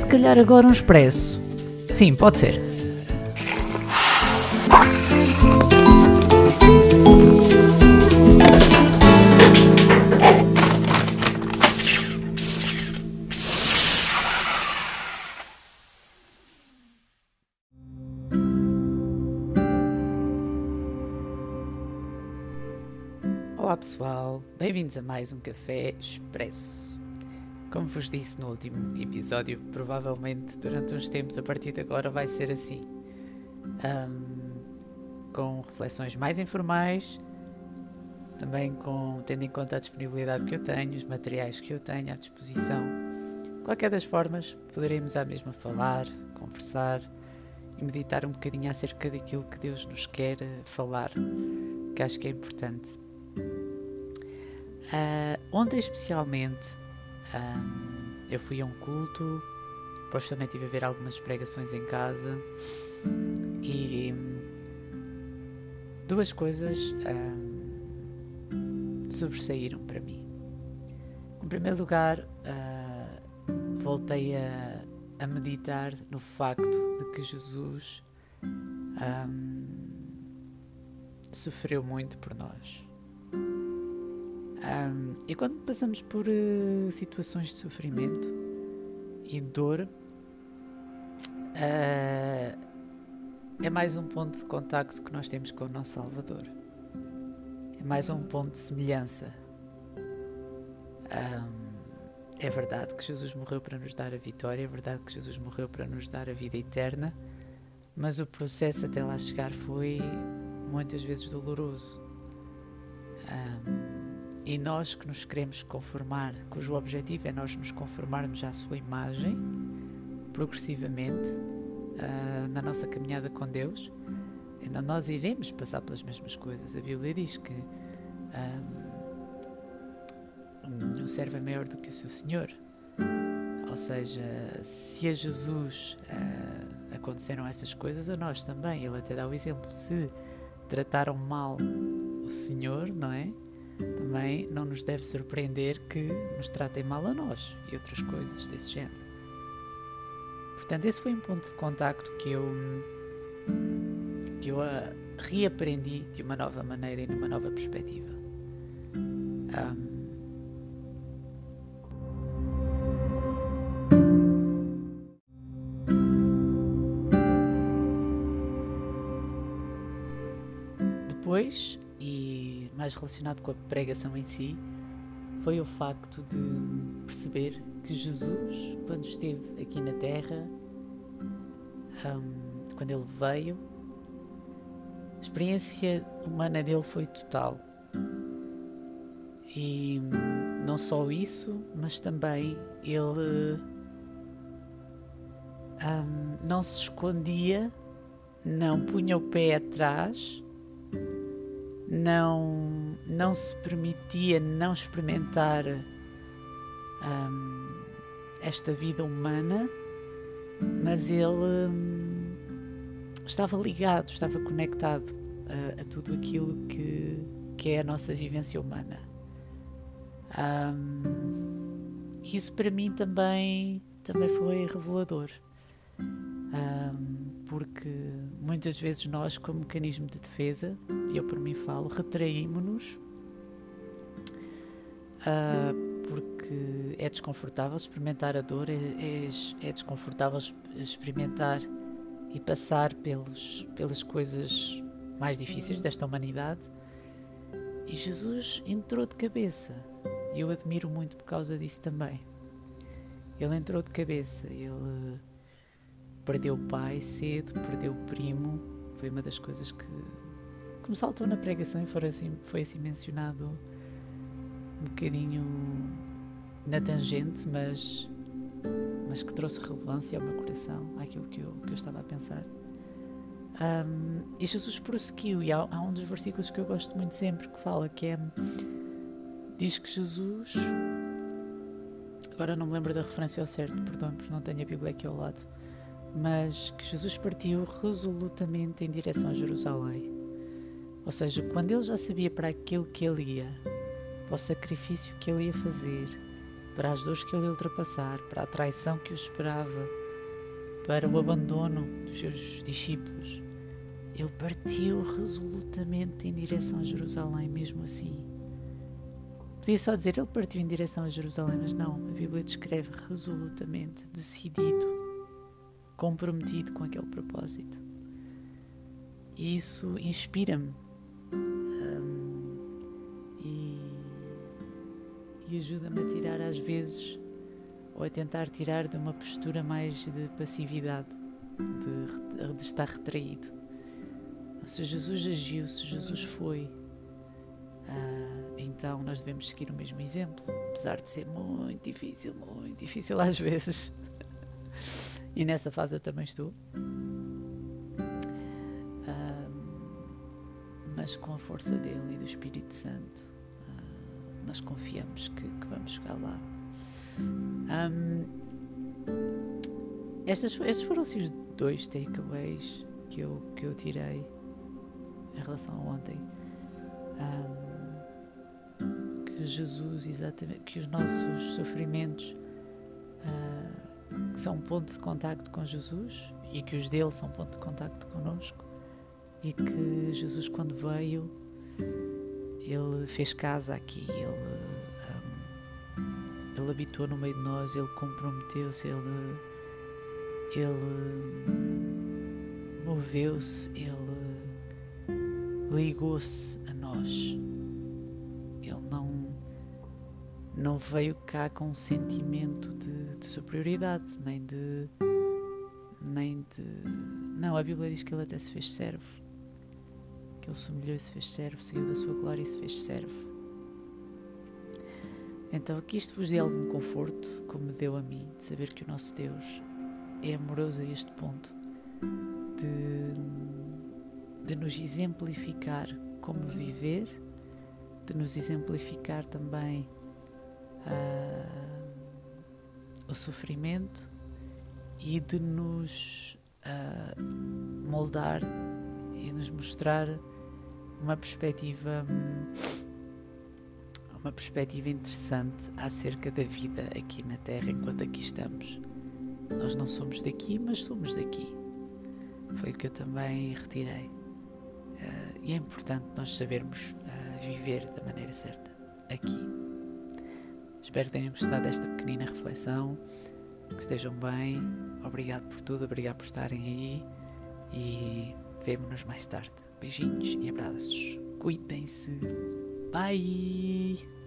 Se calhar agora um expresso. Sim, pode ser. Olá pessoal, bem-vindos a mais um Café Expresso. Como vos disse no último episódio, provavelmente durante uns tempos a partir de agora vai ser assim. Um, com reflexões mais informais, também com, tendo em conta a disponibilidade que eu tenho, os materiais que eu tenho à disposição. Qualquer das formas, poderemos à mesma falar, conversar e meditar um bocadinho acerca daquilo que Deus nos quer falar, que acho que é importante. Uh, ontem, especialmente, um, eu fui a um culto, depois também tive a ver algumas pregações em casa e duas coisas um, sobressaíram para mim. Em primeiro lugar, uh, voltei a, a, meditar no facto de que Jesus um, sofreu muito por nós. Um, e quando passamos por uh, situações de sofrimento e dor, uh, é mais um ponto de contacto que nós temos com o nosso Salvador. É mais um ponto de semelhança. Um, é verdade que Jesus morreu para nos dar a vitória, é verdade que Jesus morreu para nos dar a vida eterna, mas o processo até lá chegar foi muitas vezes doloroso. Um, e nós que nos queremos conformar, cujo objetivo é nós nos conformarmos à sua imagem, progressivamente, uh, na nossa caminhada com Deus, então nós iremos passar pelas mesmas coisas. A Bíblia diz que um, nenhum servo é maior do que o seu Senhor. Ou seja, se a Jesus uh, aconteceram essas coisas, a nós também. Ele até dá o exemplo: se trataram mal o Senhor, não é? Também não nos deve surpreender que nos tratem mal a nós e outras coisas desse género. Portanto, esse foi um ponto de contacto que eu que eu uh, reaprendi de uma nova maneira e numa nova perspectiva. Um, depois mais relacionado com a pregação em si, foi o facto de perceber que Jesus, quando esteve aqui na Terra, um, quando ele veio, a experiência humana dele foi total. E não só isso, mas também ele um, não se escondia, não punha o pé atrás não, não se permitia não experimentar um, esta vida humana, mas ele um, estava ligado, estava conectado a, a, tudo aquilo que, que é a nossa vivência humana. Um, isso para mim também, também foi revelador. Um, porque muitas vezes nós, como mecanismo de defesa, e eu por mim falo, retraímos-nos uh, porque é desconfortável experimentar a dor, é, é, é, desconfortável experimentar e passar pelos, pelas coisas mais difíceis desta humanidade. E Jesus entrou de cabeça. E eu admiro muito por causa disso também. Ele entrou de cabeça, ele perdeu o pai cedo, perdeu o primo, foi uma das coisas que, que me saltou na pregação e foi assim, foi assim mencionado um bocadinho na tangente, mas, mas que trouxe relevância ao meu coração, àquilo que eu, que eu estava a pensar. Um, e Jesus prosseguiu, e há, há, um dos versículos que eu gosto muito sempre que fala que é diz que Jesus agora não me lembro da referência ao certo, perdão, porque não tenho a Bíblia aqui ao lado mas que Jesus partiu resolutamente em direção a Jerusalém. Ou seja, quando ele já sabia para aquilo que ele ia, para o sacrifício que ele ia fazer, para as dores que ele ia ultrapassar, para a traição que o esperava, para o abandono dos seus discípulos, ele partiu resolutamente em direção a Jerusalém, mesmo assim. Podia só dizer ele partiu em direção a Jerusalém, mas não, a Bíblia descreve resolutamente, decidido, comprometido com aquele propósito. E isso inspira-me um, e, e ajuda-me a tirar, às vezes, ou a tentar tirar de uma postura mais de passividade, de, de estar retraído. Se Jesus agiu, se Jesus foi, ah, então nós devemos seguir o mesmo exemplo, apesar de ser muito difícil, muito difícil às vezes. e nessa fase eu também estou. Ah, mas com a força dele e do Espírito Santo, ah, nós confiamos que, que, vamos chegar lá. Um, estas, estes foram assim os dois takeaways que eu, que eu tirei em relação a ontem. Um, que Jesus, exatamente, que os nossos sofrimentos uh, são um ponto de contacto com Jesus e que os dele são ponto de contacto connosco e que Jesus quando veio ele fez casa aqui, ele, um, ele habitou no meio de nós, ele comprometeu-se, ele, ele moveu-se, ele ligou-se a nós. Não veio cá com um sentimento de, de superioridade, nem de. nem de. Não, a Bíblia diz que ele até se fez servo. Que ele se humilhou e se fez servo, saiu da sua glória e se fez servo. Então, que isto vos dê algum conforto, como deu a mim, de saber que o nosso Deus é amoroso a este ponto, de de nos exemplificar como viver, de nos exemplificar também uh, o sofrimento e de nos uh, moldar e nos mostrar uma perspectiva uma perspectiva interessante acerca da vida aqui na Terra enquanto aqui estamos. Nós não somos daqui, mas somos daqui. Foi o que eu também retirei. Uh, e é importante nós sabermos uh, viver da maneira certa aqui. Espero que tenham gostado desta pequenina reflexão, que estejam bem. Obrigado por tudo, obrigado por estarem aí e vemo-nos mais tarde. Beijinhos e abraços. Cuidem-se. Bye!